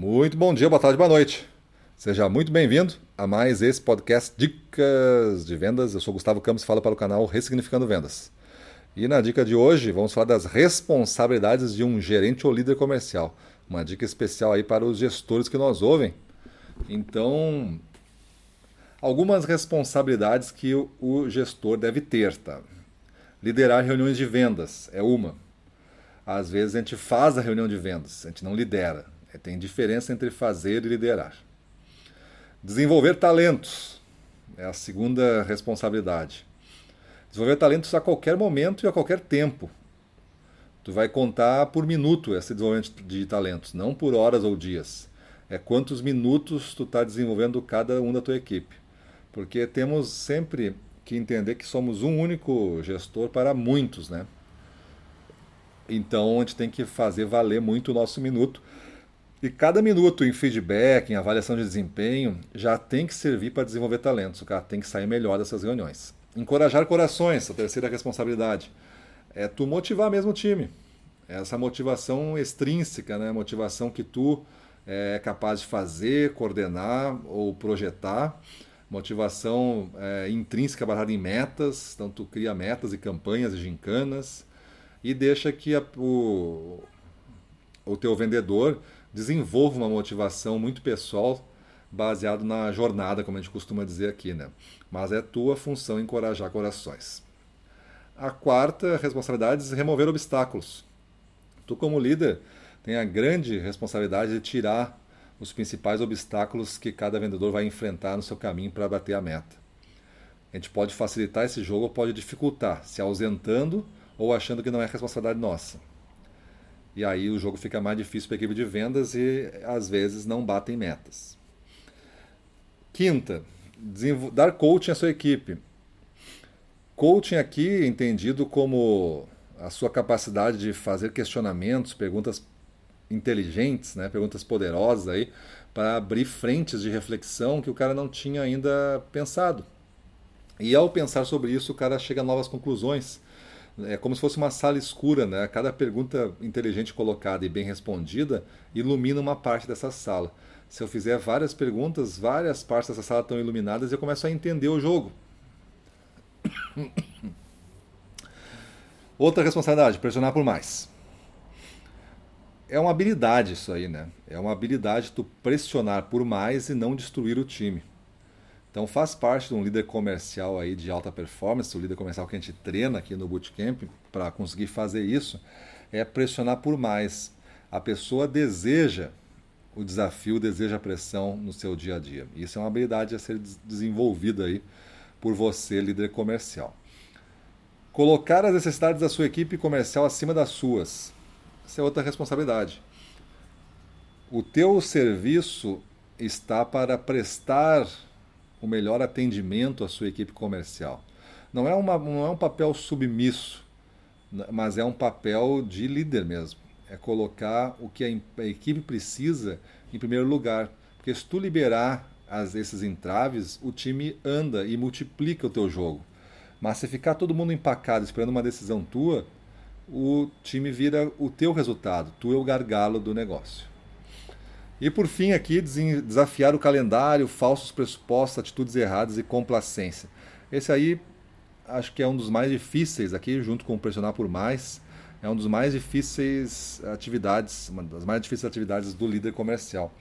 Muito bom dia, boa tarde, boa noite. Seja muito bem-vindo a mais esse podcast Dicas de Vendas. Eu sou Gustavo Campos, falo para o canal Ressignificando Vendas. E na dica de hoje vamos falar das responsabilidades de um gerente ou líder comercial. Uma dica especial aí para os gestores que nos ouvem. Então, algumas responsabilidades que o gestor deve ter, tá? Liderar reuniões de vendas é uma. Às vezes a gente faz a reunião de vendas, a gente não lidera. É, tem diferença entre fazer e liderar. Desenvolver talentos é a segunda responsabilidade. Desenvolver talentos a qualquer momento e a qualquer tempo. Tu vai contar por minuto esse desenvolvimento de talentos, não por horas ou dias. É quantos minutos tu está desenvolvendo cada um da tua equipe. Porque temos sempre que entender que somos um único gestor para muitos, né? Então a gente tem que fazer valer muito o nosso minuto e cada minuto em feedback, em avaliação de desempenho, já tem que servir para desenvolver talentos. O cara tem que sair melhor dessas reuniões. Encorajar corações, a terceira responsabilidade. É tu motivar mesmo o time. Essa motivação extrínseca, né? motivação que tu é capaz de fazer, coordenar ou projetar. Motivação é, intrínseca baseada em metas. Então tu cria metas e campanhas e gincanas. E deixa que a, o, o teu vendedor desenvolva uma motivação muito pessoal baseado na jornada, como a gente costuma dizer aqui, né? Mas é tua função encorajar corações. A quarta responsabilidade é remover obstáculos. Tu como líder tem a grande responsabilidade de tirar os principais obstáculos que cada vendedor vai enfrentar no seu caminho para bater a meta. A gente pode facilitar esse jogo ou pode dificultar, se ausentando ou achando que não é responsabilidade nossa. E aí o jogo fica mais difícil para a equipe de vendas e às vezes não batem metas. Quinta, dar coaching à sua equipe. Coaching aqui entendido como a sua capacidade de fazer questionamentos, perguntas inteligentes, né, perguntas poderosas aí, para abrir frentes de reflexão que o cara não tinha ainda pensado. E ao pensar sobre isso, o cara chega a novas conclusões é como se fosse uma sala escura, né? Cada pergunta inteligente colocada e bem respondida ilumina uma parte dessa sala. Se eu fizer várias perguntas, várias partes dessa sala estão iluminadas e eu começo a entender o jogo. Outra responsabilidade, pressionar por mais. É uma habilidade isso aí, né? É uma habilidade tu pressionar por mais e não destruir o time. Então faz parte de um líder comercial aí de alta performance, o líder comercial que a gente treina aqui no Bootcamp para conseguir fazer isso, é pressionar por mais. A pessoa deseja o desafio, deseja a pressão no seu dia a dia. Isso é uma habilidade a ser desenvolvida aí por você, líder comercial. Colocar as necessidades da sua equipe comercial acima das suas. Essa é outra responsabilidade. O teu serviço está para prestar o melhor atendimento à sua equipe comercial. Não é, uma, não é um papel submisso, mas é um papel de líder mesmo. É colocar o que a, a equipe precisa em primeiro lugar. Porque se tu liberar as, esses entraves, o time anda e multiplica o teu jogo. Mas se ficar todo mundo empacado esperando uma decisão tua, o time vira o teu resultado. Tu é o gargalo do negócio. E por fim, aqui, desafiar o calendário, falsos pressupostos, atitudes erradas e complacência. Esse aí acho que é um dos mais difíceis aqui, junto com pressionar por mais. É um dos mais difíceis atividades, uma das mais difíceis atividades do líder comercial.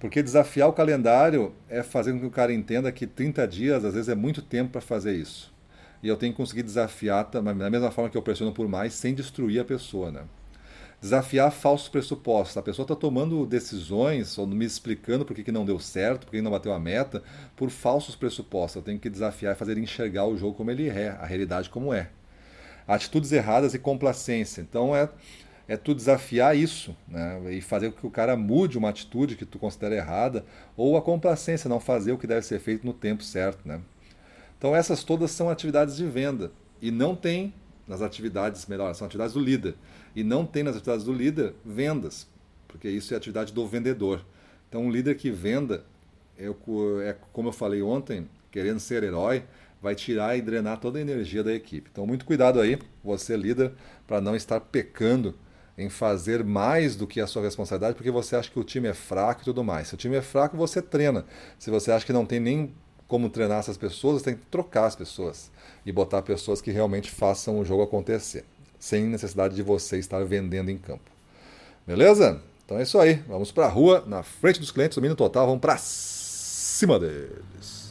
Porque desafiar o calendário é fazer com que o cara entenda que 30 dias às vezes é muito tempo para fazer isso. E eu tenho que conseguir desafiar da mesma forma que eu pressiono por mais, sem destruir a pessoa, né? Desafiar falsos pressupostos. A pessoa está tomando decisões ou me explicando por que, que não deu certo, por que não bateu a meta, por falsos pressupostos. Eu tenho que desafiar e fazer enxergar o jogo como ele é, a realidade como é. Atitudes erradas e complacência. Então é, é tu desafiar isso né? e fazer com que o cara mude uma atitude que tu considera errada, ou a complacência, não fazer o que deve ser feito no tempo certo. Né? Então essas todas são atividades de venda e não tem nas atividades, melhor, são atividades do líder. E não tem nas atividades do líder vendas, porque isso é atividade do vendedor. Então, um líder que venda, é, é como eu falei ontem, querendo ser herói, vai tirar e drenar toda a energia da equipe. Então, muito cuidado aí, você líder, para não estar pecando em fazer mais do que a sua responsabilidade porque você acha que o time é fraco e tudo mais. Se o time é fraco, você treina. Se você acha que não tem nem como treinar essas pessoas, tem que trocar as pessoas e botar pessoas que realmente façam o jogo acontecer, sem necessidade de você estar vendendo em campo. Beleza? Então é isso aí. Vamos para a rua, na frente dos clientes, domínio total, vamos para cima deles.